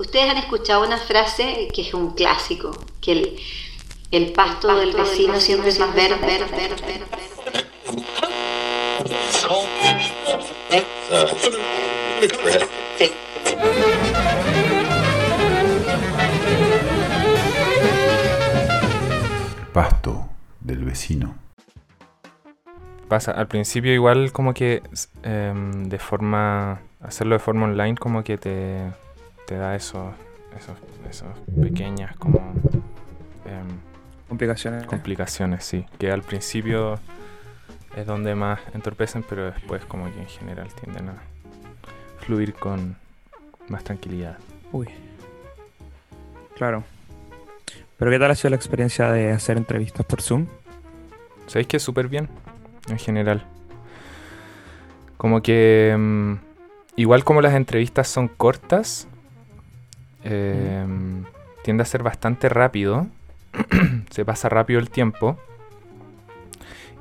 Ustedes han escuchado una frase que es un clásico, que el, el pasto, del vecino siempre es más verde, verde, verde, verde. Pasto del vecino. Pasa, al principio igual como que em, de forma, hacerlo de forma online como que te, te da esos, esos, esos pequeñas como em, Complicaciones. complicaciones, sí. Que al principio es donde más entorpecen, pero después como que en general tienden a fluir con más tranquilidad. Uy. Claro. Pero ¿qué tal ha sido la experiencia de hacer entrevistas por Zoom? ¿Sabéis que súper bien? En general. Como que... mm, igual como las entrevistas son cortas, eh, tiende a ser bastante rápido. Se pasa rápido el tiempo.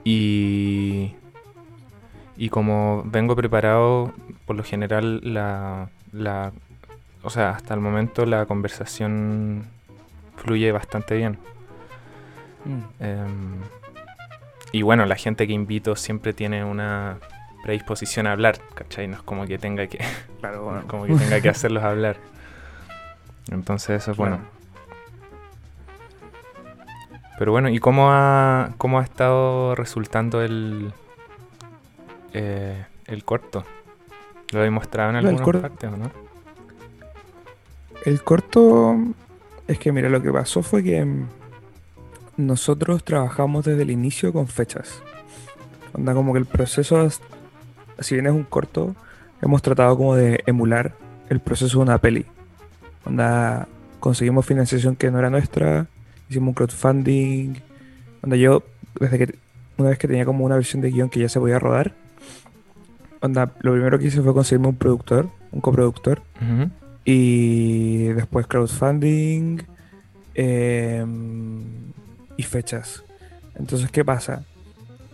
Y... Y como vengo preparado, por lo general la... la o sea, hasta el momento la conversación fluye bastante bien. Mm. Em, y bueno, la gente que invito siempre tiene una predisposición a hablar, ¿cachai? No es como que tenga que, Claro, bueno. como que, tenga que hacerlos hablar. Entonces eso es bueno. Pero bueno, ¿y cómo ha, cómo ha estado resultando el, eh, el corto? ¿Lo he mostrado en corto- partes o no? El corto es que, mira, lo que pasó fue que nosotros trabajamos desde el inicio con fechas. Onda, como que el proceso, es- si bien es un corto, hemos tratado como de emular el proceso de una peli. Onda, conseguimos financiación que no era nuestra, hicimos un crowdfunding. Onda, yo, desde que, una vez que tenía como una versión de guion que ya se podía rodar, onda, lo primero que hice fue conseguirme un productor, un coproductor. Y después crowdfunding em, y fechas. Entonces, ¿qué pasa?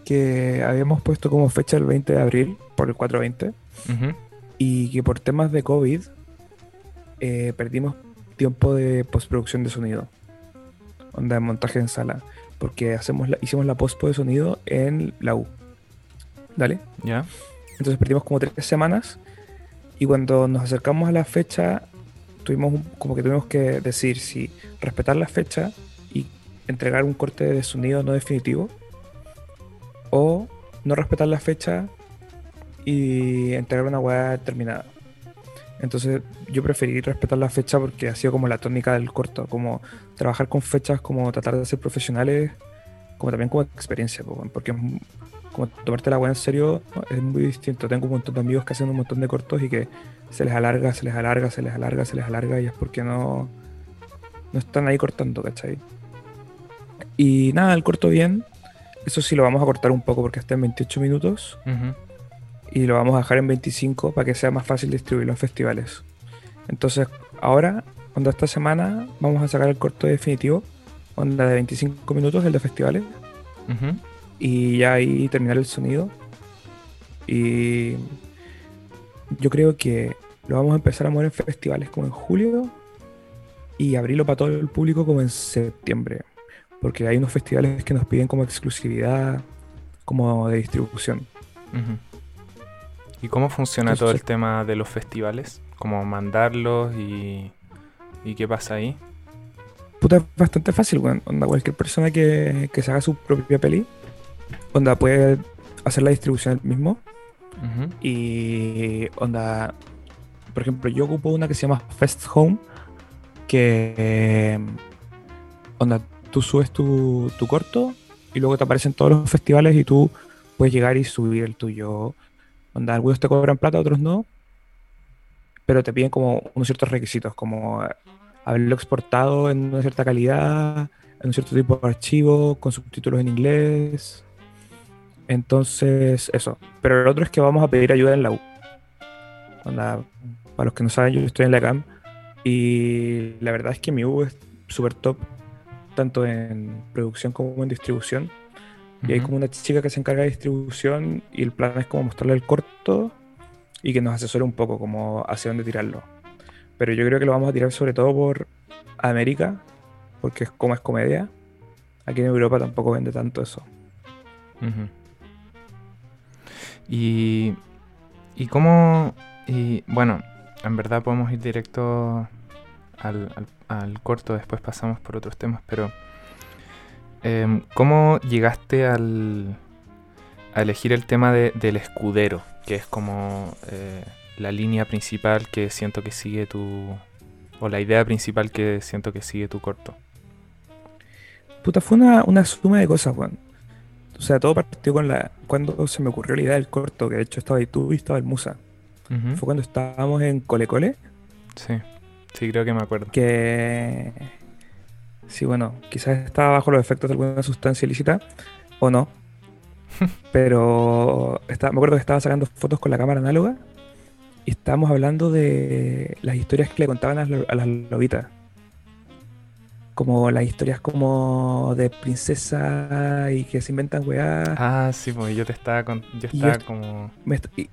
Que habíamos puesto como fecha el 20 de abril por el 420 Ujú. y que por temas de COVID eh, perdimos tiempo de postproducción de sonido. Onda de montaje en sala. Porque hacemos la- hicimos la postpo de sonido en la U. ¿Dale? ¿Ya? Entonces perdimos como tres semanas y cuando nos acercamos a la fecha tuvimos un- como que tuvimos que decir si respetar la fecha y entregar un corte de sonido no definitivo o no respetar la fecha y entregar una weá terminada. Entonces yo preferí respetar la fecha porque ha sido como la tónica del corto, como trabajar con fechas, como tratar de ser profesionales, como también como experiencia, porque como tomarte la weá en serio es muy distinto. Tengo un montón de amigos que hacen un montón de cortos y que se les alarga, se les alarga, se les alarga, se les alarga y es porque no, no están ahí cortando, ¿cachai? Y nada, el corto bien. Eso sí lo vamos a cortar un poco porque está en 28 minutos Ujú. Y lo vamos a dejar en 25 para que sea más fácil distribuirlo en festivales. Entonces, ahora, cuando esta semana vamos a sacar el corto definitivo, onda de 25 minutos, el de festivales, y ya ahí terminar el sonido. Y yo creo que lo vamos a empezar a mover en festivales como en julio y abrirlo para todo el público como en septiembre. Porque hay unos festivales que nos piden como exclusividad, como de distribución. Ujú. ¿Y cómo funciona Entonces, todo el sí. tema de los festivales? ¿Cómo mandarlos y, y qué pasa ahí? Puta, es bastante fácil, weón. Onda, cualquier persona que, que se haga su propia peli, onda, puede hacer la distribución él mismo. Ujú. Y onda, por ejemplo, yo ocupo una que se llama Fest Home, que eh, onda, tú subes tu, tu corto y luego te aparecen todos los festivales y tú puedes llegar y subir el tuyo. Onda, algunos te cobran plata, otros no, pero te piden como unos ciertos requisitos, como eh, haberlo exportado en una cierta calidad, en un cierto tipo de archivo, con subtítulos en inglés. Entonces, eso. Pero el otro es que vamos a pedir ayuda en la U. Onda, para los que no saben, yo estoy en la CAM y la verdad es que mi U es súper top, tanto en producción como en distribución. Y hay como una chica que se encarga de distribución y el plan es como mostrarle el corto y que nos asesore un poco como hacia dónde tirarlo. pero yo creo que lo vamos a tirar sobre todo por América, porque es como es comedia. Aquí en Europa tampoco vende tanto eso. Y, y cómo, y bueno, en verdad podemos ir directo al, al- al corto, después pasamos por otros temas, pero em, ¿cómo llegaste al, a elegir el tema de- del escudero, que es como eh, la línea principal que siento que sigue tu, o la idea principal que siento que sigue tu corto? Puta, fue una, una suma de cosas, weón. O sea, todo partió con la. Cuando se me ocurrió la idea del corto, que de hecho estaba ahí tú y estaba el Musa. Fue cuando estábamos en Cole Cole, Sí, sí creo que me acuerdo. que. Sí, bueno, quizás estaba bajo los efectos de alguna sustancia ilícita, o no. Pero estaba- me acuerdo que estaba sacando fotos con la cámara análoga y estábamos hablando de las historias que le contaban a, las lo- a las lobitas. Como las historias como de princesa y que se inventan weá. Ah, sí, pues yo te estaba con, yo estaba est- como Me est- y-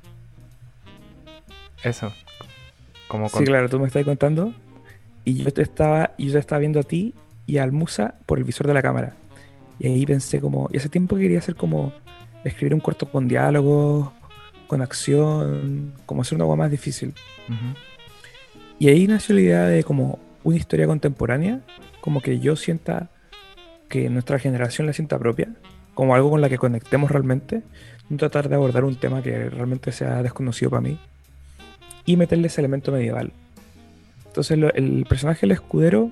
eso, como sí, claro, tú me estás contando. Y yo te estaba, y yo te estaba viendo a ti y al Musa por el visor de la cámara. Y ahí pensé como, y hace tiempo quería hacer como escribir un corto con diálogos, con acción, como hacer una agua más difícil. Y ahí nació la idea de como una historia contemporánea, como que yo sienta que nuestra generación la sienta propia, como algo con la que conectemos realmente, no tratar de abordar un tema que realmente sea desconocido para mí y meterle ese elemento medieval. Entonces lo- el personaje del escudero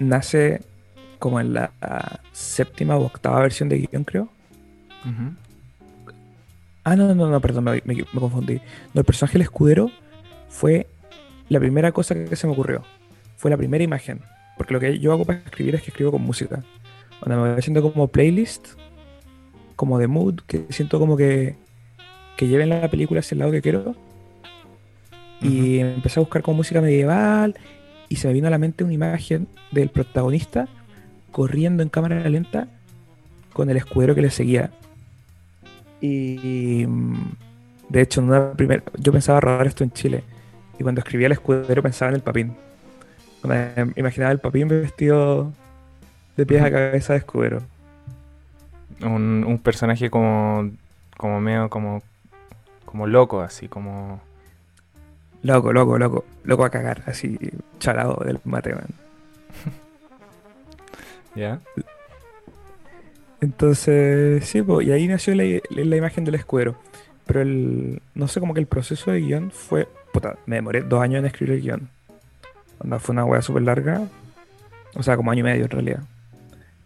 nace como en la séptima o octava versión de guion, creo. Ah, no, no, no, perdón, me, me- me confundí. No, el personaje del escudero fue la primera cosa que se me ocurrió. Fue la primera imagen. Porque lo que yo hago para escribir es que escribo con música. Cuando me voy haciendo como playlist, como de mood, que siento como que, que lleven la película hacia el lado que quiero. Y empecé a buscar como música medieval y se me vino a la mente una imagen del protagonista corriendo en cámara lenta con el escudero que le seguía. Y mm, de hecho, en una primer, yo pensaba rodar esto en Chile. Y cuando escribía el escudero pensaba en el papín. Cuando me imaginaba el papín vestido de pies a cabeza de escudero. Un, un personaje como, como medio como, como loco, así como... Loco, loco, loco. Loco a cagar, así charado del mate, man. ¿Ya? Entonces, sí, po, y ahí nació la, la imagen del escudero. Pero el, no sé, como que el proceso de guion fue, puta, me demoré dos años en escribir el guion. Onda, fue una wea súper larga. O sea, como año y medio en realidad.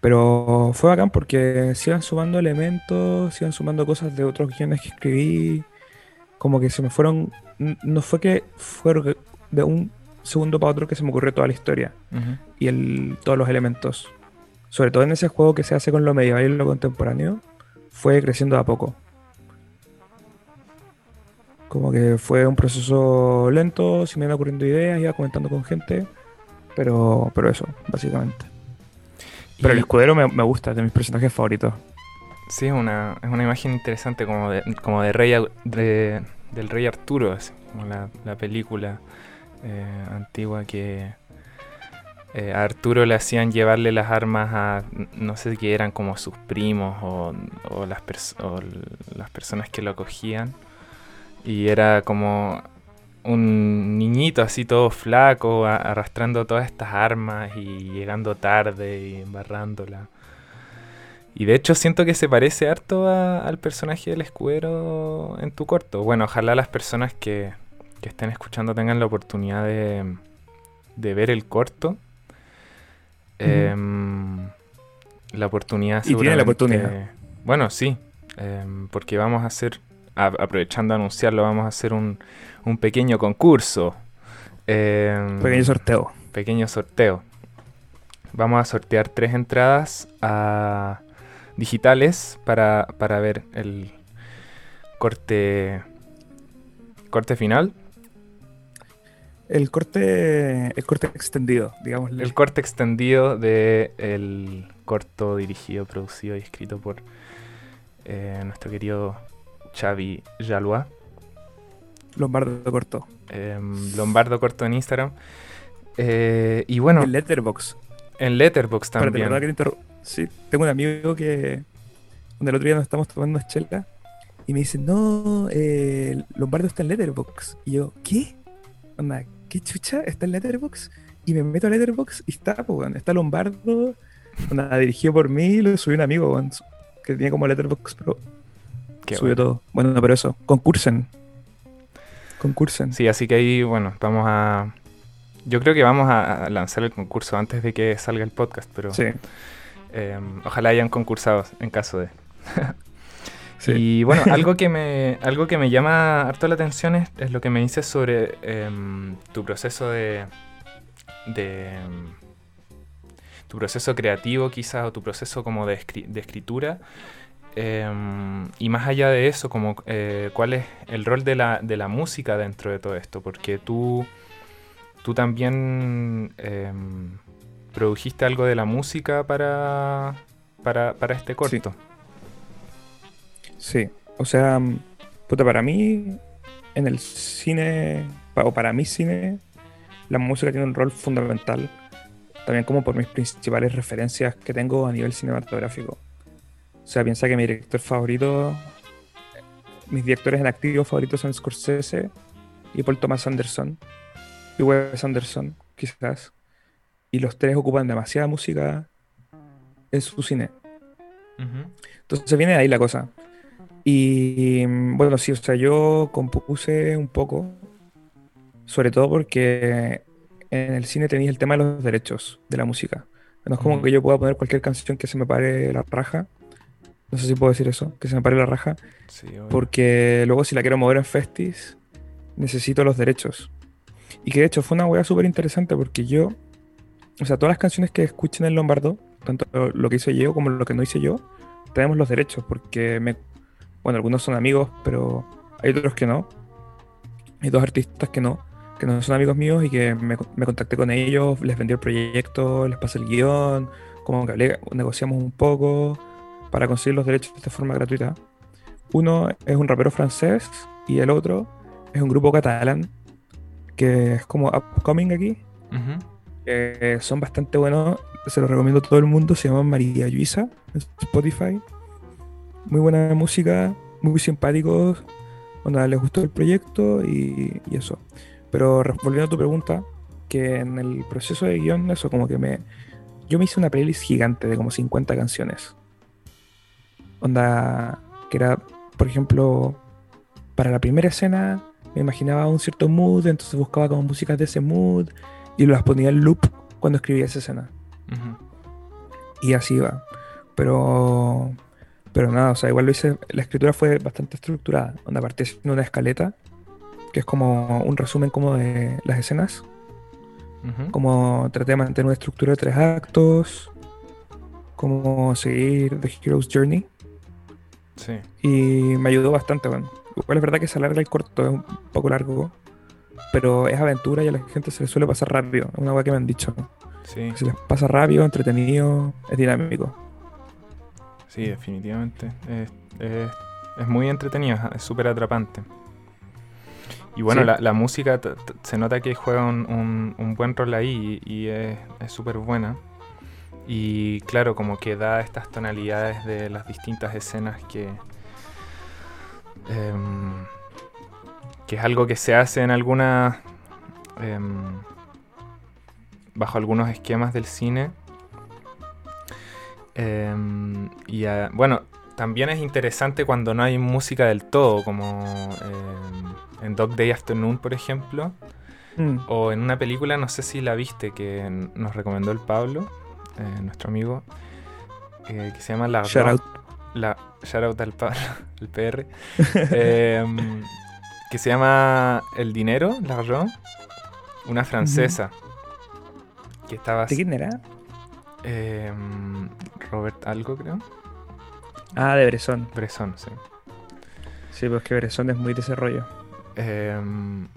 Pero fue bacán porque se iban sumando elementos, se iban sumando cosas de otros guiones que escribí. Como que se me fueron. No fue que fue de un segundo para otro que se me ocurrió toda la historia y el, todos los elementos. Sobre todo en ese juego que se hace con lo medieval y lo contemporáneo, fue creciendo de a poco. Como que fue un proceso lento, se me iban ocurriendo ideas, iba comentando con gente, pero, pero eso, básicamente. Pero el escudero me, me gusta, es de mis personajes favoritos. Sí, es una, es una imagen interesante como de, como de rey de- del rey Arturo, así, como la, la película eh, antigua que eh, a Arturo le hacían llevarle las armas a, no sé qué eran como sus primos o, las, o las personas que lo acogían. Y era como un niñito así todo flaco, arrastrando todas estas armas y llegando tarde y embarrándola. Y de hecho siento que se parece harto a- al personaje del escudero en tu corto. Bueno, ojalá las personas que, que estén escuchando tengan la oportunidad de, de ver el corto. Em, la oportunidad Y tiene la oportunidad. Bueno, sí. em, porque vamos a hacer, a- aprovechando a anunciarlo, vamos a hacer un, un pequeño concurso. Em, Pequeño sorteo. pequeño sorteo. Vamos a sortear tres entradas a digitales para, para ver el corte corte final, El corte, el corte extendido, digamos. el corte extendido de el corto dirigido, producido y escrito por eh, nuestro querido Xavi Jalois. Lombardo corto. em, Lombardo Corto en Instagram. Eh, y bueno, En Letterboxd. en Letterboxd Espérate, también. ¿verdad que te interru- Sí, tengo un amigo que. Donde el otro día nos estamos tomando unas chelas. Y me dice, no, eh, Lombardo está en Letterboxd. Y yo, ¿qué? Onda, ¿qué chucha? ¿Está en Letterboxd? Y me meto a Letterboxd y está, pues, está Lombardo. Onda, dirigido por mí, lo subió un amigo, weón, que tenía como Letterboxd Pro. Qué subió bueno. todo. Bueno, pero eso, concursen. Concursen. Sí, así que ahí, bueno, vamos a... Yo creo que vamos a lanzar el concurso antes de que salga el podcast, pero Sí, em, ojalá hayan concursado en caso de... sí. Y bueno, algo que me, algo que me llama harto la atención es, es lo que me dices sobre em, tu proceso de, de em, tu proceso creativo quizás o tu proceso como de, escri- de escritura. Y más allá de eso, como eh, cuál es el rol de la, de la música dentro de todo esto, porque tú, tú también produjiste algo de la música para, para, para este corto. Sí, o sea, mm, puta, para mí, en el cine, o para mi cine, la música tiene un rol fundamental, también como por mis principales referencias que tengo a nivel cinematográfico. O sea, piensa que mi director favorito, mis directores en activo favoritos son Scorsese y Paul Thomas Anderson, y Wes Anderson, quizás. Y los tres ocupan demasiada música en su cine. Ujú. Entonces viene de ahí la cosa. Y mm, bueno, sí, o sea, yo compuse un poco, sobre todo porque en el cine tenéis el tema de los derechos de la música. No es como Ujú. que yo pueda poner cualquier canción que se me pare la raja. No sé si puedo decir eso, que se me pare la raja. Sí. Porque luego si la quiero mover en Festis, necesito los derechos. Y que de hecho fue una wea súper interesante porque yo, o sea, todas las canciones que escuchen en Lombardo, tanto lo que hice yo como lo que no hice yo, tenemos los derechos porque me, bueno, algunos son amigos, pero hay otros que no. Hay dos artistas que no, que no son amigos míos y que me, me contacté con ellos, les vendí el proyecto, les pasé el guion, como que hablé, negociamos un poco para conseguir los derechos de forma gratuita. Uno es un rapero francés y el otro es un grupo catalán que es como upcoming aquí. Ujú. Que son bastante buenos, se los recomiendo a todo el mundo. Se llaman María Luisa en Spotify. Muy buena música, muy simpáticos. Onda, les gustó el proyecto y, y eso. Pero volviendo a tu pregunta, que en el proceso de guion, eso como que me. Yo me hice una playlist gigante de como 50 canciones. Onda, que era, por ejemplo, para la primera escena me imaginaba un cierto mood, entonces buscaba como músicas de ese mood y las ponía en loop cuando escribía esa escena. Y así iba. Pero, pero nada, o sea, igual lo hice, la escritura fue bastante estructurada. Donde partí haciendo una escaleta, que es como un resumen como de las escenas. Como traté de mantener una estructura de tres actos. Como seguir The Hero's Journey. Sí. Y me ayudó bastante, bueno. Igual es verdad que se alarga el corto, es un poco largo. Pero es aventura y a la gente se le suele pasar rápido. Es una cosa que me han dicho. Sí, se les pasa rápido, entretenido, es dinámico. sí, definitivamente. Es, es- es muy entretenido, es súper atrapante. Y bueno, Sí. la, la música se nota que juega un, un- un buen rol ahí y, y es es súper buena. Y claro, como que da estas tonalidades de las distintas escenas que... em, que es algo que se hace en algunas... em, bajo algunos esquemas del cine. Em, y ah, bueno, también es interesante cuando no hay música del todo, como em, en Dog Day Afternoon, por ejemplo, Mm. o en una película, no sé si la viste, que nos recomendó el Pablo, eh, nuestro amigo, eh, que se llama La Shout out. la shout out al Pablo, el PR, que se llama El Dinero, L'argent, una francesa, que estaba... ¿De quién era? em, Robert algo, creo. Ah, de Bresson. Bresson, sí. Sí, pues que Bresson es muy de ese rollo. Em,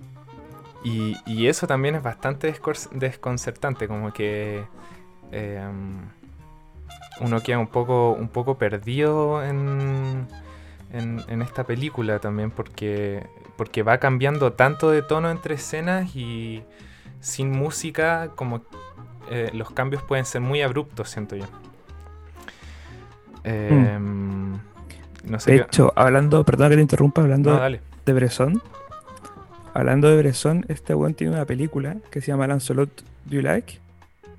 y, y eso también es bastante desconcertante, como que em, uno queda un poco, un poco perdido en, en, en esta película también, porque porque va cambiando tanto de tono entre escenas y sin música como eh, los cambios pueden ser muy abruptos, siento yo. Em, no sé De qué- hecho, hablando, perdón que te interrumpa, hablando No, de Bresson. Hablando de Bresson, este weón tiene una película que se llama Lancelot Do You Like?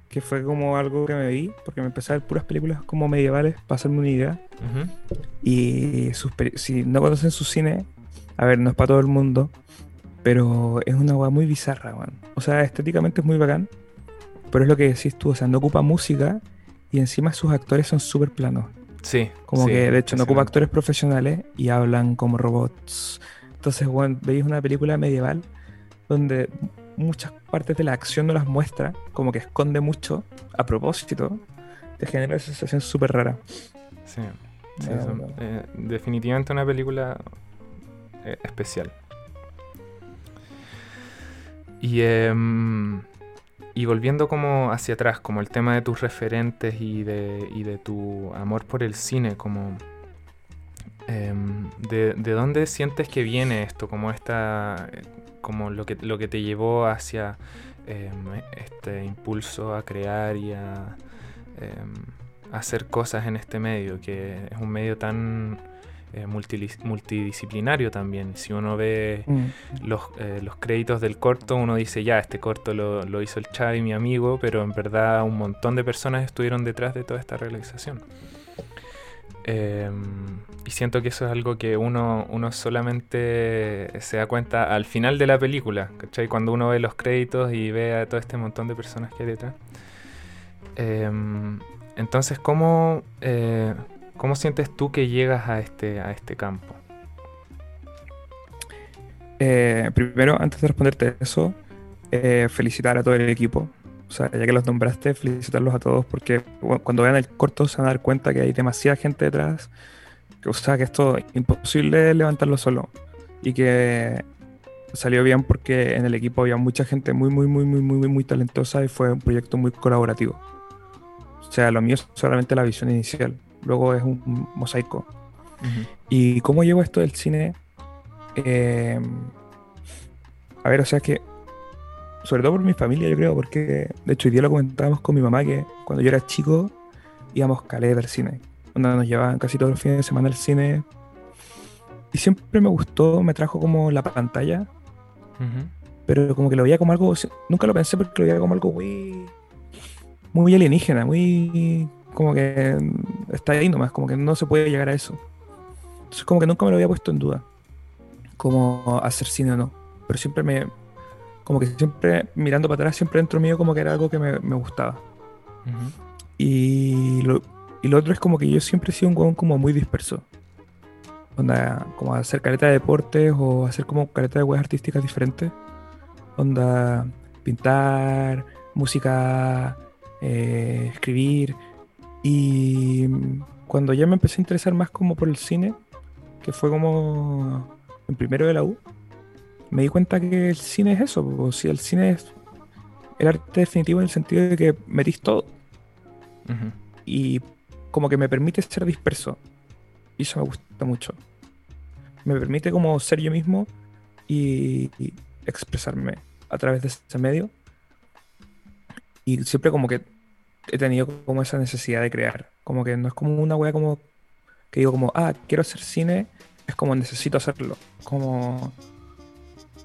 Que fue como algo que me vi, porque me empecé a ver puras películas como medievales para hacerme una idea. Y sus si no conocen su cine, a ver, no es para todo el mundo, pero es una weá muy bizarra, weón. O sea, estéticamente es muy bacán, pero es lo que decís tú, o sea, no ocupa música y encima sus actores son súper planos. Sí. Como sí, que de hecho no ocupa actores profesionales y hablan como robots. Entonces, bueno, veis una película medieval donde muchas partes de la acción no las muestra, como que esconde mucho a propósito, te genera esa sensación súper rara. Sí, sí, No, son- no. eh, definitivamente una película eh, especial. Y, em, y volviendo como hacia atrás, como el tema de tus referentes y de, y de tu amor por el cine, como em, de, de dónde sientes que viene esto, como esta, como lo que, lo que te llevó hacia em, este impulso a crear y a hacer cosas en este medio, que es un medio tan eh, multidisciplinario también. Si uno ve Mm. los, eh, los créditos del corto, uno dice, ya, este corto lo, lo hizo el Chavi, mi amigo, pero en verdad un montón de personas estuvieron detrás de toda esta realización. Eh, y siento que eso es algo que uno, uno solamente se da cuenta al final de la película, ¿cachai? Cuando uno ve los créditos y ve a todo este montón de personas que hay detrás. Eh, entonces, ¿cómo, eh, ¿cómo sientes tú que llegas a este, a este campo? Eh, primero, antes de responderte eso, eh, felicitar a todo el equipo. O sea, ya que los nombraste, felicitarlos a todos porque bueno, cuando vean el corto se van a dar cuenta que hay demasiada gente detrás. O sea, que esto es imposible levantarlo solo. Y que salió bien porque en el equipo había mucha gente muy, muy, muy, muy, muy, muy talentosa y fue un proyecto muy colaborativo. O sea, lo mío es solamente la visión inicial. Luego es un mosaico. ¿Y cómo llevo esto del cine? Eh, a ver, o sea, que, sobre todo por mi familia, yo creo, porque de hecho hoy día lo comentábamos con mi mamá que cuando yo era chico íbamos calé a ver cine. Onda, nos llevaban casi todos los fines de semana al cine. Y siempre me gustó, me trajo como la pantalla, pero como que lo veía como algo, nunca lo pensé porque lo veía como algo muy, muy alienígena, muy como que está ahí nomás, como que no se puede llegar a eso. Entonces como que nunca me lo había puesto en duda, como hacer cine o no, pero siempre me, como que siempre mirando para atrás, siempre dentro mío como que era algo que me, me gustaba. Y lo, y lo otro es como que yo siempre he sido un huevón como muy disperso. Onda, como hacer careta de deportes o hacer como careta de weas artísticas diferentes. Onda, pintar, música, eh, escribir. Y cuando ya me empecé a interesar más como por el cine, que fue como en primero de la U, me di cuenta que el cine es eso. O si el cine es el arte definitivo en el sentido de que metís todo y como que me permite ser disperso. Y eso me gusta mucho. Me permite como ser yo mismo y, y expresarme a través de ese medio. Y siempre como que he tenido como esa necesidad de crear. Como que no es como una wea como que digo como, ah, quiero hacer cine, es como necesito hacerlo. Como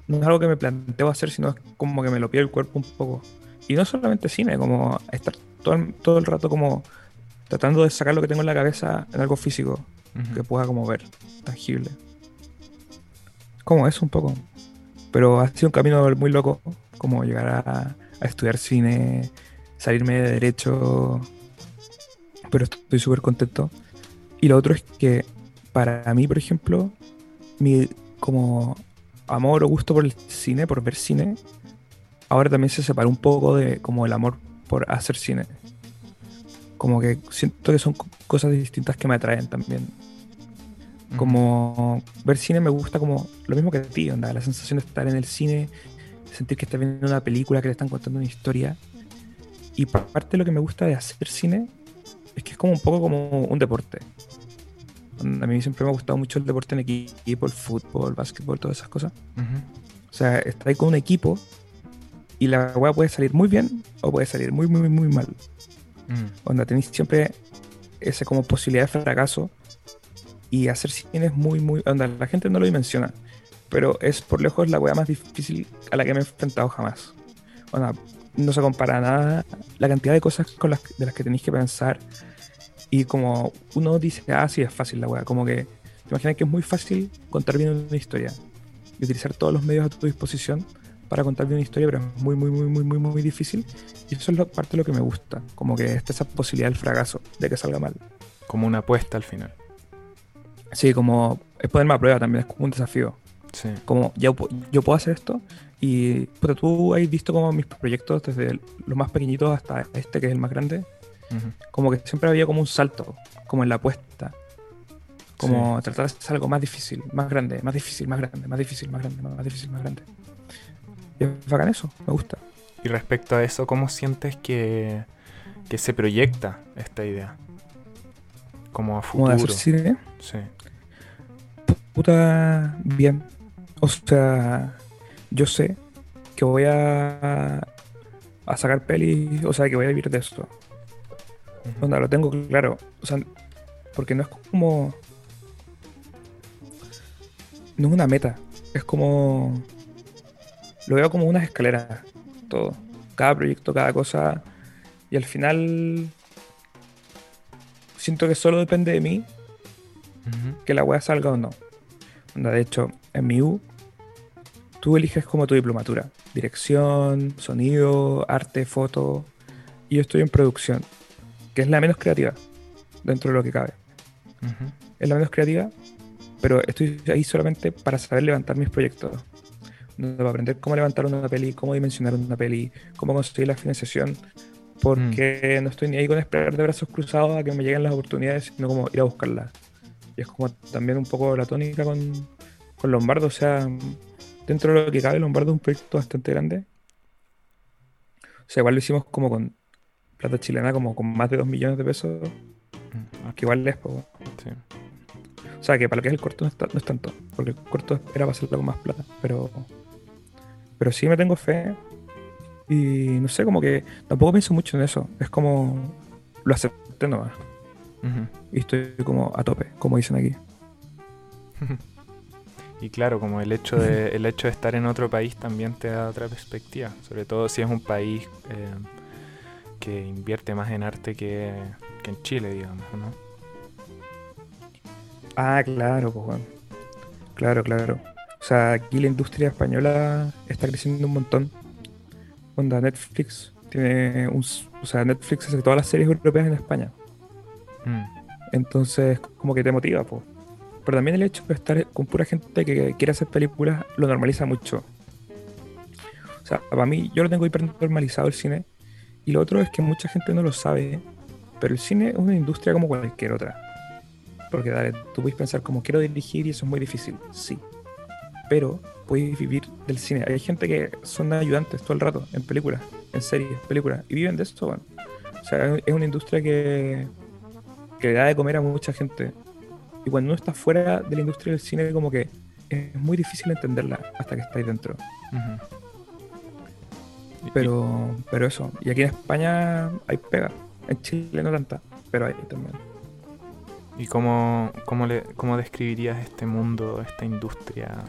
no es algo que me planteo hacer, sino es como que me lo pide el cuerpo un poco. Y no solamente cine, como estar todo el, todo el rato como tratando de sacar lo que tengo en la cabeza en algo físico que pueda como ver, tangible. Como eso un poco. Pero ha sido un camino muy loco, como llegar a, a estudiar cine, salirme de derecho, pero estoy súper contento. Y lo otro es que para mí, por ejemplo, mi como amor o gusto por el cine, por ver cine, ahora también se separó un poco de como el amor por hacer cine. Como que siento que son co- cosas distintas que me atraen también. Como ver cine me gusta como lo mismo que a ti, onda, la sensación de estar en el cine, sentir que estás viendo una película, que le están contando una historia. Y pa- parte de lo que me gusta de hacer cine es que es como un poco como un deporte. A mí siempre me ha gustado mucho el deporte en equipo, el fútbol, el básquetbol, todas esas cosas. O sea, está ahí con un equipo y la weá puede salir muy bien o puede salir muy, muy, muy mal. Mm. Onda, tenéis siempre esa como posibilidad de fracaso y hacer cine es muy, muy... Onda, la gente no lo dimensiona, pero es por lejos la weá más difícil a la que me he enfrentado jamás. Onda, no se compara nada la cantidad de cosas con las, de las que tenéis que pensar y como uno dice, ah, sí, es fácil la weá, como que te imaginas que es muy fácil contar bien una historia y utilizar todos los medios a tu disposición para contar bien una historia, pero es muy, muy, muy, muy, muy, muy difícil. Y eso es lo- parte de lo que me gusta, como que está esa posibilidad del fracaso, de que salga mal. Como una apuesta al final. Sí, como es ponerme a prueba también, es como un desafío. Sí. Como ya pu- yo puedo hacer esto y puta, tú has visto como mis proyectos desde los más pequeñitos hasta este que es el más grande, como que siempre había como un salto, como en la apuesta. Como tratar de hacer algo más difícil, más grande, más difícil, más grande, más difícil, más grande, más difícil, más grande. Y es bacán eso, me gusta. Y respecto a eso, ¿cómo sientes que, que se proyecta esta idea? Como a de hacer futuro. cine, Sí. puta bien. O sea, yo sé que voy a, a sacar pelis, o sea, que voy a vivir de esto. Ujú. Onda, lo tengo claro. O sea, porque no es como. No es una meta. Es como. Lo veo como unas escaleras. Todo. Cada proyecto, cada cosa. Y al final. Siento que solo depende de mí que la weá salga o no. Onda, de hecho, en mi U, tú eliges como tu diplomatura. Dirección, sonido, arte, foto. Y yo estoy en producción, que es la menos creativa, dentro de lo que cabe. Ujú. Es la menos creativa, pero estoy ahí solamente para saber levantar mis proyectos. Para aprender cómo levantar una peli, cómo dimensionar una peli, cómo conseguir la financiación. Porque no estoy ni ahí con esperar de brazos cruzados a que me lleguen las oportunidades, sino como ir a buscarlas. Y es como también un poco la tónica con, con Lombardo. O sea, dentro de lo que cabe, Lombardo es un proyecto bastante grande. O sea, igual lo hicimos como con plata chilena, como con más de 2 millones de pesos, Mm, que igual es poco. sí. O sea, que para lo que es el corto no es, ta- no es tanto, porque el corto era para hacerlo con más plata, pero pero sí me tengo fe y no sé, como que tampoco pienso mucho en eso, es como lo acepté nomás Ujú. y estoy como a tope, como dicen aquí. Y claro, como el hecho de el hecho de estar en otro país también te da otra perspectiva, sobre todo si es un país eh, que invierte más en arte que, que en Chile, digamos, ¿no? Ah, claro, pues bueno. Claro, claro. O sea, aquí la industria española está creciendo un montón. Onda, Netflix tiene un... O sea, Netflix hace todas las series europeas en España. Mm, Entonces, como que te motiva, pues. Pero también el hecho de estar con pura gente que quiere hacer películas lo normaliza mucho. O sea, para mí, yo lo tengo hiper normalizado el cine. Y lo otro es que mucha gente no lo sabe. Pero el cine es una industria como cualquier otra. Porque, dale, tú puedes pensar como quiero dirigir y eso es muy difícil. Sí. Pero puedes vivir del cine. Hay gente que son ayudantes todo el rato en películas, en series, películas. Y viven de esto. O sea, es una industria que, que da de comer a mucha gente. Y cuando uno está fuera de la industria del cine, como que es muy difícil entenderla hasta que estáis dentro. Pero, pero eso. Y aquí en España hay pega. En Chile no tanta, pero hay también. ¿Y cómo, cómo, le, cómo describirías este mundo, esta industria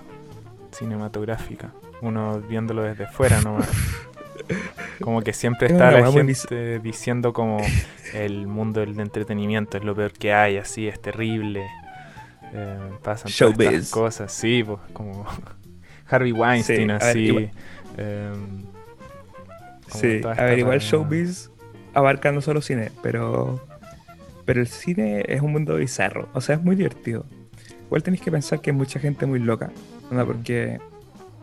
cinematográfica? Uno viéndolo desde fuera nomás. Como que siempre Es está la gente diciendo como el mundo del entretenimiento es lo peor que hay, así, es terrible. Eh, pasan estas cosas, sí, pues, como Harvey Weinstein, Sí, ver, así. em, como Sí, a ver, igual weá. showbiz abarca no solo cine, pero, pero el cine es un mundo bizarro, o sea, es muy divertido. Igual tenéis que pensar que hay mucha gente muy loca, ¿no? Porque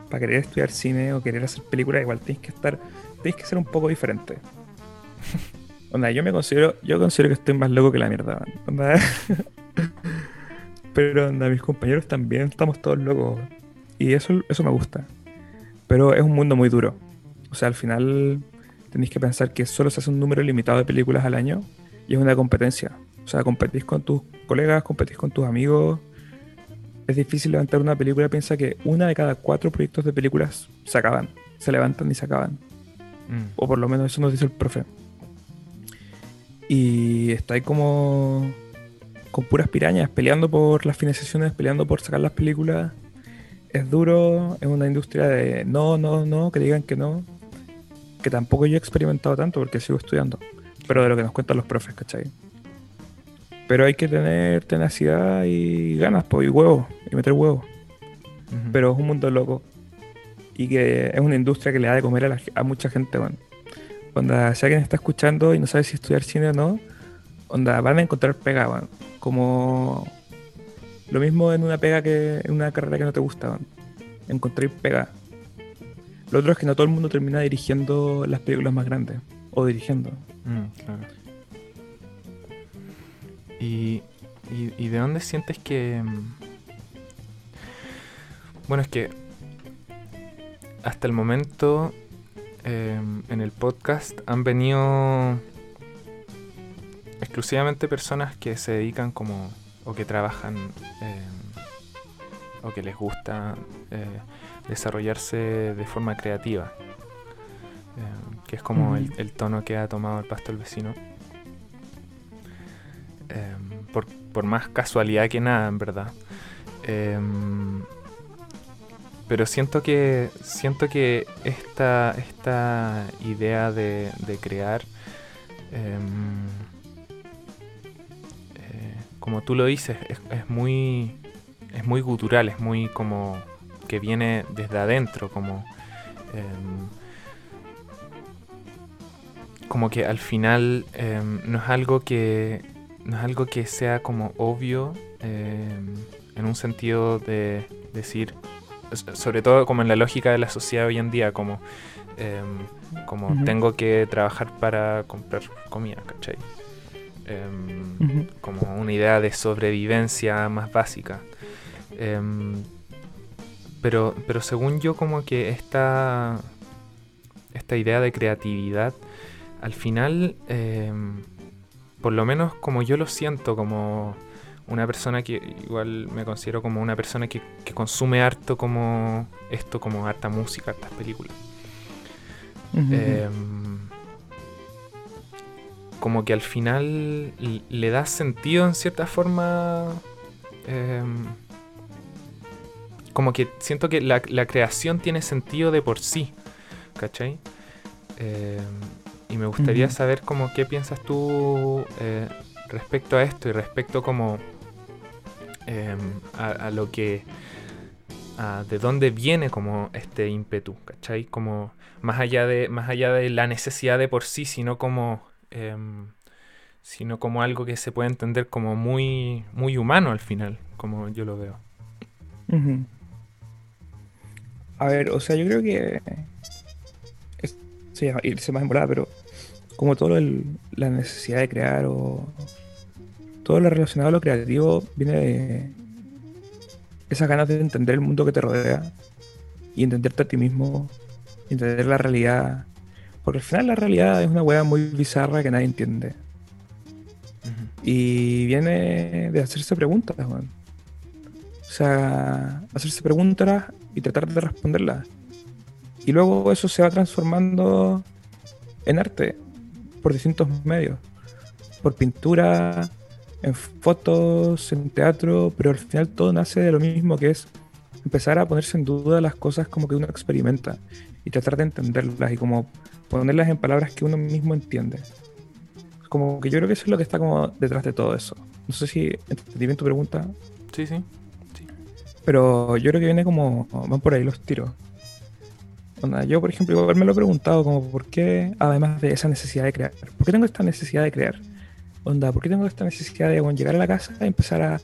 para querer estudiar cine o querer hacer películas, igual tenéis que estar, tenéis que ser un poco diferente. Onda, yo me considero, yo considero que estoy más loco que la mierda. Onda, pero onda, mis compañeros también estamos todos locos. Y eso, eso me gusta. Pero es un mundo muy duro. O sea, al final tenéis que pensar que solo se hace un número limitado de películas al año y es una competencia. O sea, competís con tus colegas, competís con tus amigos. Es difícil levantar una película. Piensa que una de cada cuatro proyectos de películas se acaban. Se levantan y se acaban. Mm. O por lo menos eso nos dice el profe. Y está ahí como con puras pirañas, peleando por las financiaciones, peleando por sacar las películas. Es duro, es una industria de no, no, no, que digan que no. Que tampoco yo he experimentado tanto porque sigo estudiando. Pero de lo que nos cuentan los profes, ¿cachai? Pero hay que tener tenacidad y ganas, pues, y huevos, y meter huevos. Pero es un mundo loco. Y que es una industria que le da de comer a, la a mucha gente, weón. Onda, si alguien está escuchando y no sabe si estudiar cine o no, onda, van a encontrar pega, weón. Como lo mismo en una pega que en una carrera que no te gusta. Encontrar pega. Lo otro es que no todo el mundo termina dirigiendo las películas más grandes. O dirigiendo. Mm, claro. ¿Y, y, y de dónde sientes que... mm, Bueno, es que hasta el momento em, en el podcast han venido exclusivamente personas que se dedican como... o que trabajan em, o que les gusta eh, desarrollarse de forma creativa. Em, que es como el, tono que ha tomado el pasto el vecino. Por, por más casualidad que nada, en verdad. Pero siento que siento que esta, esta idea de, de crear como tú lo dices es, es muy es muy gutural es muy como que viene desde adentro como em, como que al final em, no es algo que no es algo que sea como obvio em, en un sentido de decir sobre todo como en la lógica de la sociedad hoy en día como como tengo que trabajar para comprar comida ¿cachai? Em, como una idea de sobrevivencia más básica. Em, pero, pero según yo, como que esta, esta idea de creatividad, al final, em, por lo menos como yo lo siento, como una persona que igual me considero como una persona que, que consume harto como esto, como harta música, hartas películas. Como que al final le da sentido en cierta forma. em, como que siento que la, la creación tiene sentido de por sí. ¿Cachai? Em, y me gustaría saber como qué piensas tú eh, respecto a esto y respecto como em, a, a lo que a de dónde viene como este ímpetu, ¿cachai? Como más allá de, más allá de la necesidad de por sí, sino como em, sino como algo que se puede entender como muy, muy humano al final, como yo lo veo. A ver, o sea, yo creo que. Es, llama irse más en volada, pero como todo la necesidad de crear o. Todo lo relacionado a lo creativo viene de esas ganas de entender el mundo que te rodea y entenderte a ti mismo, entender la realidad. Porque al final la realidad es una hueá muy bizarra que nadie entiende. Y viene de hacerse preguntas, weón. O sea, hacerse preguntas y tratar de responderlas. Y luego eso se va transformando en arte por distintos medios. Por pintura, en fotos, en teatro, pero al final todo nace de lo mismo que es empezar a ponerse en duda las cosas como que uno experimenta y tratar de entenderlas y como ponerlas en palabras que uno mismo entiende. Como que yo creo que eso es lo que está como detrás de todo eso. No sé si entendí bien tu pregunta, Sí, sí. pero yo creo que viene como. van por ahí los tiros. Onda, yo, por ejemplo, igual me lo he preguntado, como, ¿por qué, además de esa necesidad de crear, ¿por qué tengo esta necesidad de crear? Onda, ¿por qué tengo esta necesidad de bueno, llegar a la casa y empezar a,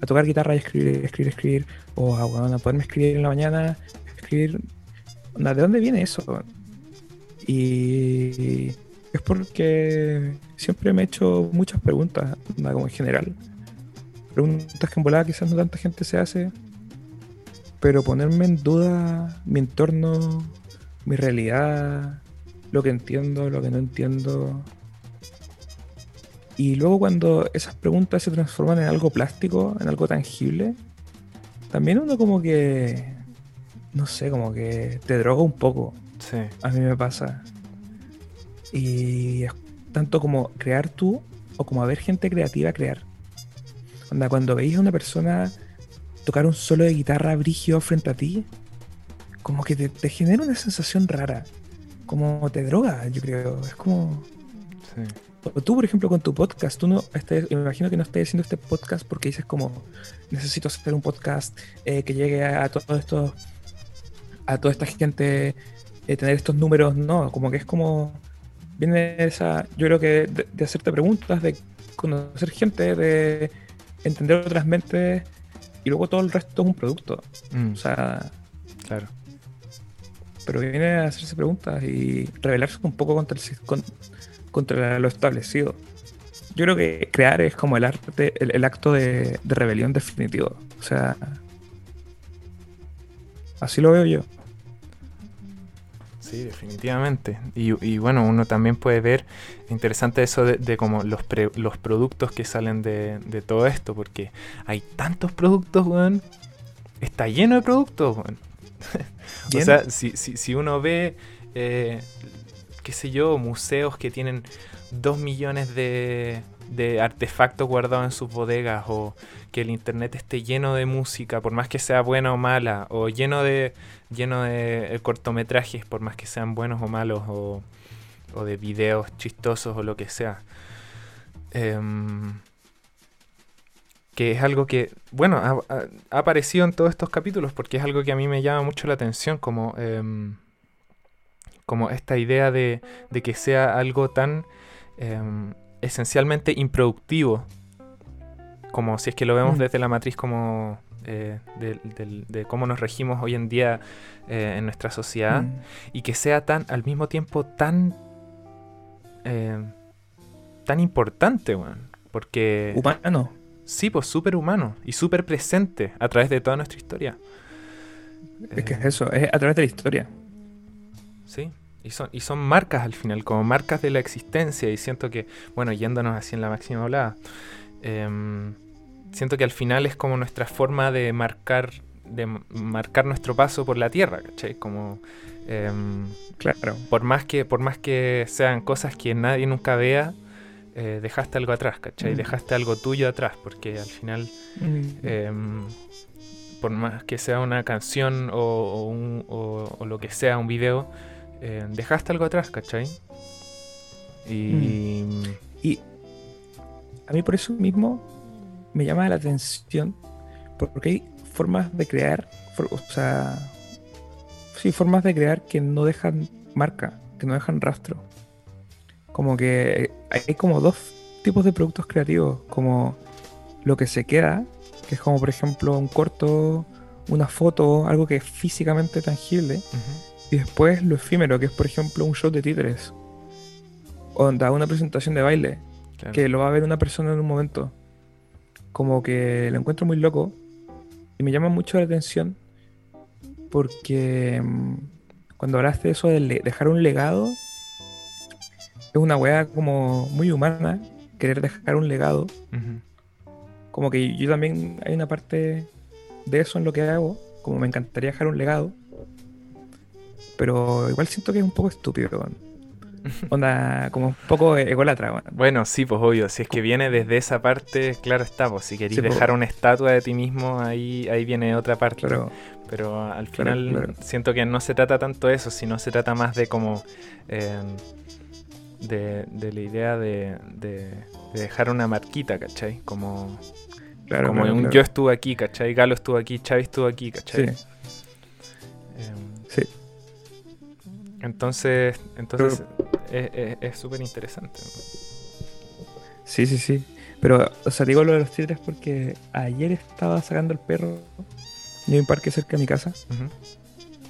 a tocar guitarra y escribir, escribir, escribir? O a, bueno, a poderme escribir en la mañana, escribir. Onda, ¿de dónde viene eso? Y es porque siempre me he hecho muchas preguntas, como en general. Preguntas que en volada quizás no tanta gente se hace, pero ponerme en duda mi entorno, mi realidad, lo que entiendo, lo que no entiendo. Y luego cuando esas preguntas se transforman en algo plástico, en algo tangible, también uno como que, no sé, como que te droga un poco. Sí. A mí me pasa. Y es tanto como crear tú o como ver gente creativa crear. Onda, cuando veis a una persona tocar un solo de guitarra brígido frente a ti, como que te, te genera una sensación rara. Como te droga, yo creo. Es como. Sí. O tú, por ejemplo, con tu podcast, tú no estás- me imagino que no estás haciendo este podcast porque dices como necesito hacer un podcast eh, que llegue a, a todo esto, a toda esta gente, eh, tener estos números, no, como que es como viene esa, yo creo que de, de hacerte preguntas, de conocer gente, de entender otras mentes y luego todo el resto es un producto, Mm, o sea, claro. pero viene a hacerse preguntas y rebelarse un poco contra, el, con- contra lo establecido. Yo creo que crear es como el arte, el, el acto de, de rebelión definitivo. O sea, así lo veo yo. Sí, definitivamente. Y, y bueno, uno también puede ver, interesante eso de, de como los, pre- los productos que salen de, de todo esto, porque hay tantos productos, weón. Está lleno de productos, weón. o sea, si, si, si uno ve, eh, qué sé yo, museos que tienen dos millones de, de artefactos guardados en sus bodegas, o que el internet esté lleno de música, por más que sea buena o mala, o lleno de, lleno de eh, cortometrajes, por más que sean buenos o malos, o, o de videos chistosos o lo que sea. Em, que es algo que, bueno, ha, aparecido en todos estos capítulos porque es algo que a mí me llama mucho la atención, como, em, como esta idea de, de que sea algo tan em, esencialmente improductivo, como si es que lo vemos Mm. desde la matriz como eh, del- de, cómo nos regimos hoy en día eh, en nuestra sociedad Mm. y que sea tan al mismo tiempo tan eh, tan importante, weón. Porque Humano. sí, pues súper humano y súper presente a través de toda nuestra historia. Es que Eh, es eso, es a través de la historia. Sí, y son, y son marcas al final, como marcas de la existencia. Y siento que, bueno, yéndonos así en la máxima hablada, em, siento que al final es como nuestra forma de marcar, de marcar nuestro paso por la tierra, ¿cachai? Como em, Claro. por más que, por más que sean cosas que nadie nunca vea, eh, dejaste algo atrás, ¿cachai? Mm. Dejaste algo tuyo atrás, porque al final Mm. Em, por más que sea una canción o, o un- o- o lo que sea, un video, eh, dejaste algo atrás, ¿cachai? Y... Y a mí por eso mismo me llama la atención, porque hay formas de crear, for- o sea, sí, formas de crear que no dejan marca, que no dejan rastro. Como que hay como dos tipos de productos creativos, como lo que se queda, que es como por ejemplo un corto, una foto, algo que es físicamente tangible, Ujú, y después lo efímero, que es por ejemplo un show de títeres, o da una presentación de baile, claro. que lo va a ver una persona en un momento. Como que lo encuentro muy loco y me llama mucho la atención porque mm, cuando hablaste de eso de dejar un legado, es una weá como muy humana, querer dejar un legado. Como que yo también hay una parte de eso en lo que hago, como me encantaría dejar un legado, pero igual siento que es un poco estúpido. Onda, como un poco ególatra. weón. Bueno, sí, pues obvio, si es que viene desde esa parte, claro está, pues si queréis Sí, pues. dejar una estatua de ti mismo, ahí, ahí viene otra parte. Claro. Pero al final claro. siento que no se trata tanto de eso, sino se trata más de como eh, de, de la idea de, de- de dejar una marquita, ¿cachai? Como, como un yo estuve aquí, ¿cachai? Galo estuvo aquí, Chavi estuvo aquí, ¿cachai? Sí, entonces, entonces es- es es súper interesante. Sí, sí, sí. Pero, o sea, digo lo de los títeres porque ayer estaba sacando el perro y hay un parque cerca de mi casa,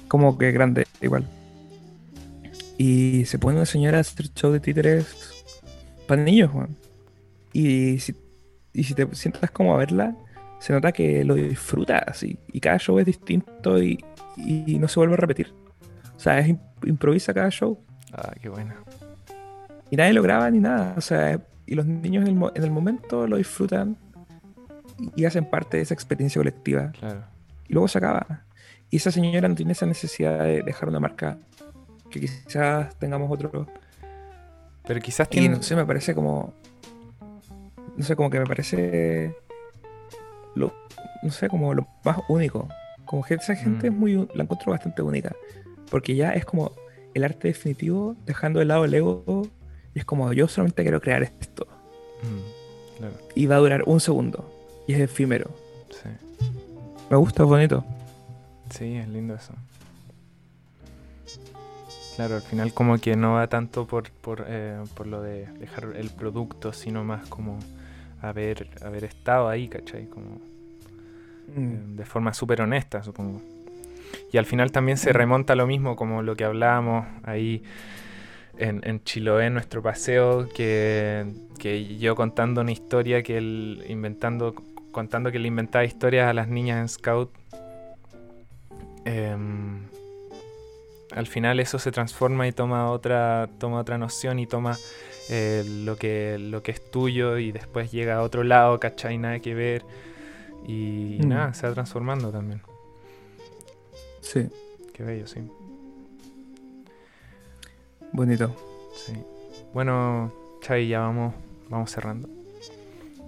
como que grande, igual. Y se pone una señora a hacer show de títeres para niños, Juan. Y si, y si te sientas como a verla, se nota que lo disfruta así. Y cada show es distinto y, y no se vuelve a repetir. O sea, es, im- improvisa cada show. Ah, qué bueno. Y nadie lo graba ni nada. O sea, y los niños en el, mo- en el momento lo disfrutan y, y hacen parte de esa experiencia colectiva. Claro. Y luego se acaba. Y esa señora no tiene esa necesidad de dejar una marca que quizás tengamos otro. Pero quizás Y tiene... no sé, me parece como. No sé, como que me parece. Lo, no sé, como lo más único. Como que esa gente Mm. es muy. La encuentro bastante única. Porque ya es como el arte definitivo, dejando de lado el ego. Y es como, yo solamente quiero crear esto. Mm, claro, Y va a durar un segundo. Y es efímero. sí. Me gusta, es bonito. Sí, es lindo eso. Claro, al final como que no va tanto por, por, eh, por lo de dejar el producto, sino más como haber, haber estado ahí, ¿cachai? Como eh, Mm. de forma súper honesta, supongo. Y al final también se remonta a lo mismo, como lo que hablábamos ahí en, en Chiloé, en nuestro paseo, que, que yo contando una historia, que él inventando, contando que le inventaba historias a las niñas en Scout. em, al final eso se transforma y toma otra, toma otra noción y toma eh, lo, que, lo que es tuyo y después llega a otro lado, ¿cachai? Nada que ver. Y, Mm. nada, se va transformando también. Sí, Qué bello, sí. bonito. sí. Bueno, Chavi, ya vamos, vamos cerrando.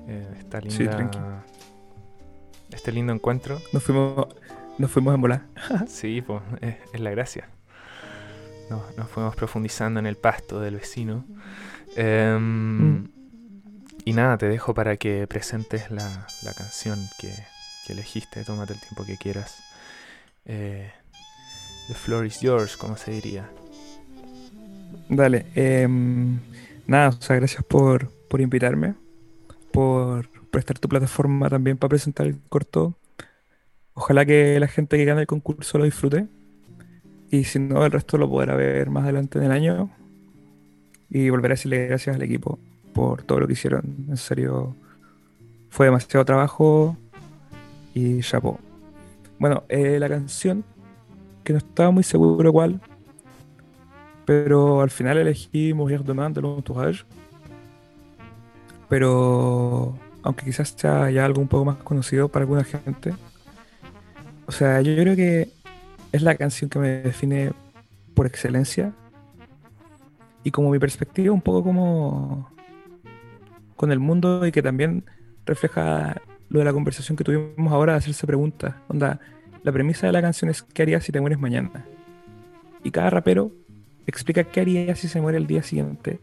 Eh, esta Sí, linda, tranqui. este lindo encuentro. Nos fuimos, nos fuimos en volar. Sí, pues, es, es la gracia. Nos, nos fuimos profundizando en el pasto del vecino. Em, Mm. Y nada, te dejo para que presentes la, la canción que, que elegiste. Tómate el tiempo que quieras. Eh, the floor is yours, como se diría. Dale. em, nada, o sea, gracias por, por invitarme, por prestar tu plataforma también para presentar el corto. Ojalá que la gente que gane el concurso lo disfrute. Y si no, el resto lo podrá ver más adelante en el año. Y volver a decirle gracias al equipo por todo lo que hicieron. En serio, fue demasiado trabajo y chapó. Bueno, eh, la canción, que no estaba muy seguro cuál, pero al final elegí Mourir demain de l'entourage. Pero aunque quizás sea ya algo un poco más conocido para alguna gente. O sea, yo creo que es la canción que me define por excelencia. Y como mi perspectiva un poco como con el mundo y que también refleja lo de la conversación que tuvimos ahora de hacerse preguntas. Onda, la premisa de la canción es ¿qué harías si te mueres mañana? Y cada rapero explica qué haría si se muere el día siguiente.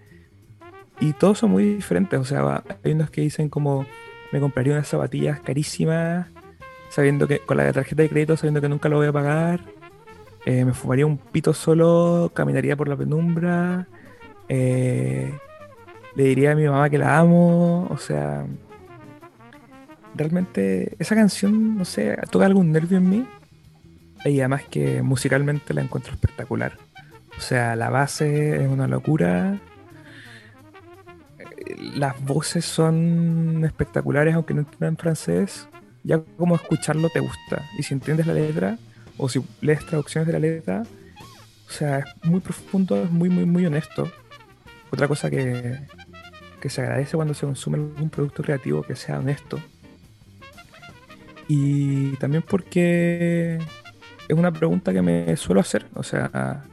Y todos son muy diferentes. O sea, hay unos que dicen como me compraría unas zapatillas carísimas, sabiendo que con la tarjeta de crédito, sabiendo que nunca lo voy a pagar. Eh, me fumaría un pito solo, caminaría por la penumbra. eh, le diría a mi mamá que la amo. O sea, realmente esa canción, no sé, toca algún nervio en mí. Y además que musicalmente la encuentro espectacular. O sea, la base es una locura. Las voces son espectaculares, aunque no entiendan francés. Ya como escucharlo te gusta. Y si entiendes la letra, o si lees traducciones de la letra, o sea, es muy profundo, es muy, muy, muy honesto. Otra cosa que, que se agradece cuando se consume algún producto creativo que sea honesto. Y también porque es una pregunta que me suelo hacer. O sea,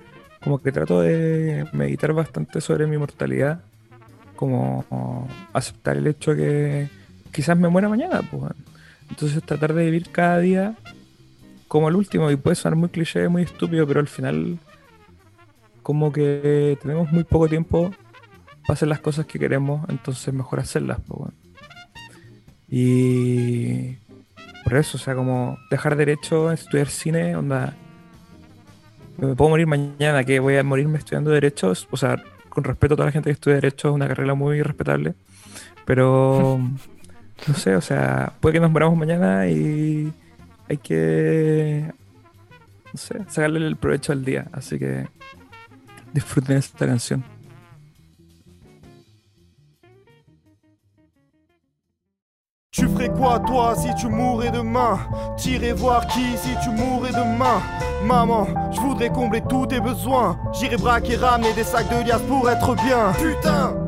como que trato de meditar bastante sobre mi mortalidad. Como aceptar el hecho que quizás me muera mañana. Pues. Entonces tratar de vivir cada día como el último. Y puede sonar muy cliché, muy estúpido, pero al final como que tenemos muy poco tiempo para hacer las cosas que queremos. Entonces mejor hacerlas. Pues, bueno. Y por eso, o sea, como dejar derecho, estudiar cine, onda. Me puedo morir mañana, que voy a morirme estudiando derechos. O sea, con respeto a toda la gente que estudia derecho, es una carrera muy respetable. Pero, no sé, o sea, puede que nos moramos mañana y hay que, no sé, sacarle el provecho al día. Así que disfruten esta canción. Tu ferais quoi toi si tu mourais demain? T'irais voir qui si tu mourais demain? Maman, je voudrais combler tous tes besoins. J'irais braquer, ramener des sacs de liasses pour être bien. Putain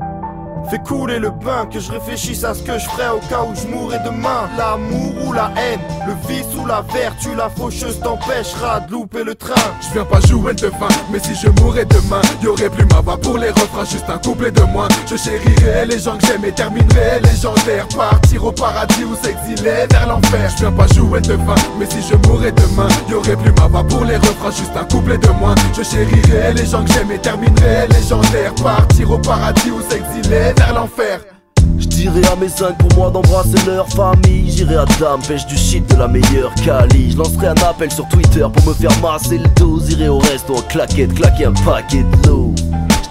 Fais couler le bain, que je réfléchisse à ce que je ferais au cas où je mourrais demain. L'amour ou la haine, le vice ou la vertu, la faucheuse t'empêchera de louper le train. Je viens pas jouer de fin, mais si je mourrais demain, y aurait plus ma voix pour les refrains, juste un couplet de moins. Je chérirais les gens que j'aime et terminerai légendaire. Partir au paradis ou s'exiler vers l'enfer. Je viens pas jouer de fin, mais si je mourrais demain, y aurait plus ma voix pour les refrains, juste un couplet de moins. Je chérirais les gens que j'aime et terminerai légendaire. Partir au paradis ou s'exiler Je à mes cinq pour moi d'embrasser leur famille. J'irai à Dame, pêche du shit de la meilleure Cali Je lancerai un appel sur Twitter pour me faire masser le dos. J'irai au resto en claquette, claquer un paquet de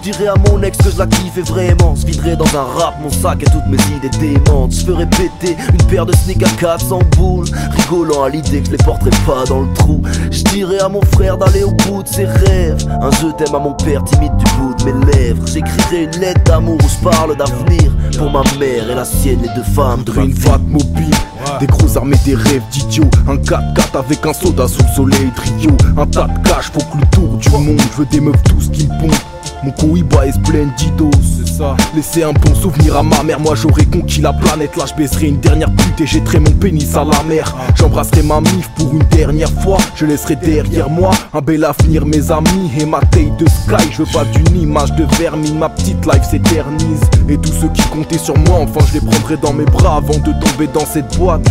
dirais à mon ex que je la kiffais vraiment Je viderais dans un rap mon sac et toutes mes idées démentes Je ferais péter une paire de sneakers à 400 boules Rigolant à l'idée que je les porterais pas dans le trou Je dirais à mon frère d'aller au bout de ses rêves Un je t'aime à mon père timide du bout de mes lèvres J'écrirai une lettre d'amour où je parle d'avenir Pour ma mère et la sienne, les deux femmes de une vague mobile, des gros armées, des rêves d'idiots. Un 4x4 avec un soda sous le soleil trio. Un tas de cash pour que le tour du monde. Je veux des meufs tous qui me pompent. Mon cohiba est splendidos, c'est ça. Laisser un bon souvenir à ma mère, moi j'aurais conquis la planète. Là je baisserai une dernière pute et jetterai mon pénis à la mer. J'embrasserai ma mif pour une dernière fois. Je laisserai derrière moi un bel avenir, mes amis et ma taille de sky. Je veux pas d'une image de vermine, ma petite life s'éternise. Et tous ceux qui comptaient sur moi, enfin je les prendrai dans mes bras avant de tomber dans cette boîte.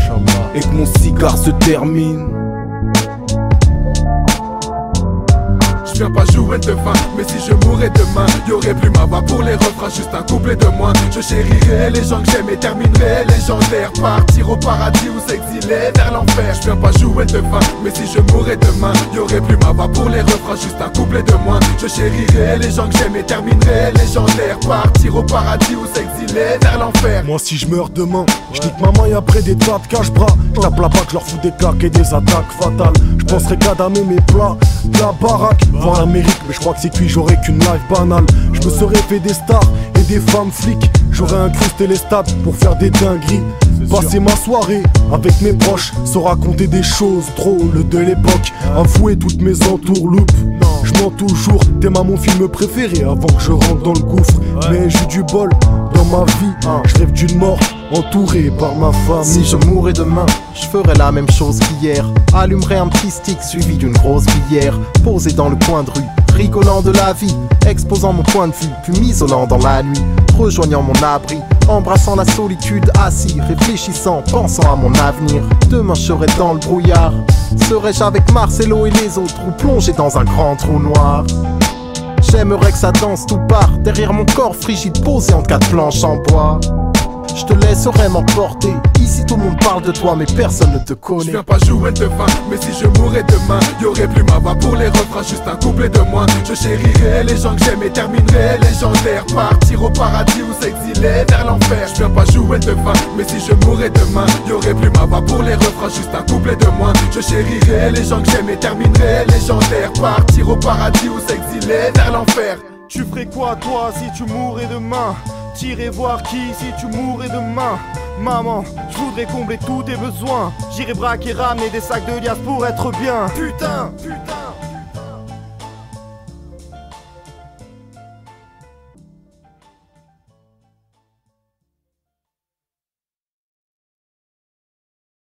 Et que mon cigare se termine. Viens pas jouer de fin, mais si je mourrais demain, y aurait plus ma voix pour les refrains, juste un couplet de moins. Je chérirais les gens que j'aime et terminerai légendaire. Partir au paradis ou s'exiler vers l'enfer. Je viens pas jouer de fin, mais si je mourrais demain, y aurait plus ma voix pour les refrains, juste un couplet de moins. Je chérirais les gens que j'aime et terminerai légendaire. Partir au paradis ou s'exiler vers l'enfer. Moi si je meurs demain, je nique maman et après des tas de cache-bras Je tape la bac, je leur fous des claques et des attaques fatales Je penserais qu'à mes plats, de la baraque L'Amérique, mais je crois que c'est cuit, j'aurais qu'une life banale. Je me serais fait des stars et des femmes flics. J'aurais incrusté les stades pour faire des dingueries. Passer ma soirée avec mes proches Sans raconter des choses drôles de l'époque. Avouer toutes mes entourloupes. Je mens toujours, t'es ma mon film préféré Avant que je rentre dans le gouffre. Mais j'ai du bol dans ma vie. Je rêve d'une mort entourée par ma Si famille je mourais demain, je ferais la même chose qu'hier. Allumerais un petit stick suivi d'une grosse bière, posé dans le coin de rue, rigolant de la vie, exposant mon point de vue, puis m'isolant dans la nuit, rejoignant mon abri, embrassant la solitude, assis, réfléchissant, pensant à mon avenir. Demain je serais dans le brouillard. Serais-je avec Marcelo et les autres ou plongé dans un grand trou noir? J'aimerais que ça danse tout part derrière mon corps frigide posé en quatre planches en bois. Je te laisserai m'emporter. Ici tout le monde parle de toi, mais personne ne te Je connaît. viens pas jouer de fin, mais si je mourrais demain, y aurait plus ma voix pour les refrains, juste un couplet de moins. Je chérirais les gens que j'aime et terminerai légendaire. Partir au paradis ou s'exiler vers l'enfer. Je viens pas jouer de fin, mais si je mourrais demain, y aurait plus ma voix pour les refrains, juste un couplet de moins. Je chérirais les gens que j'aime et terminerai légendaire. Partir au paradis ou s'exiler vers l'enfer. Tu ferais quoi toi si tu mourais demain? T'irais voir qui si tu mourais demain? Maman, je voudrais combler tous tes besoins. J'irai braquer, ramener des sacs de liasses pour être bien. Putain, putain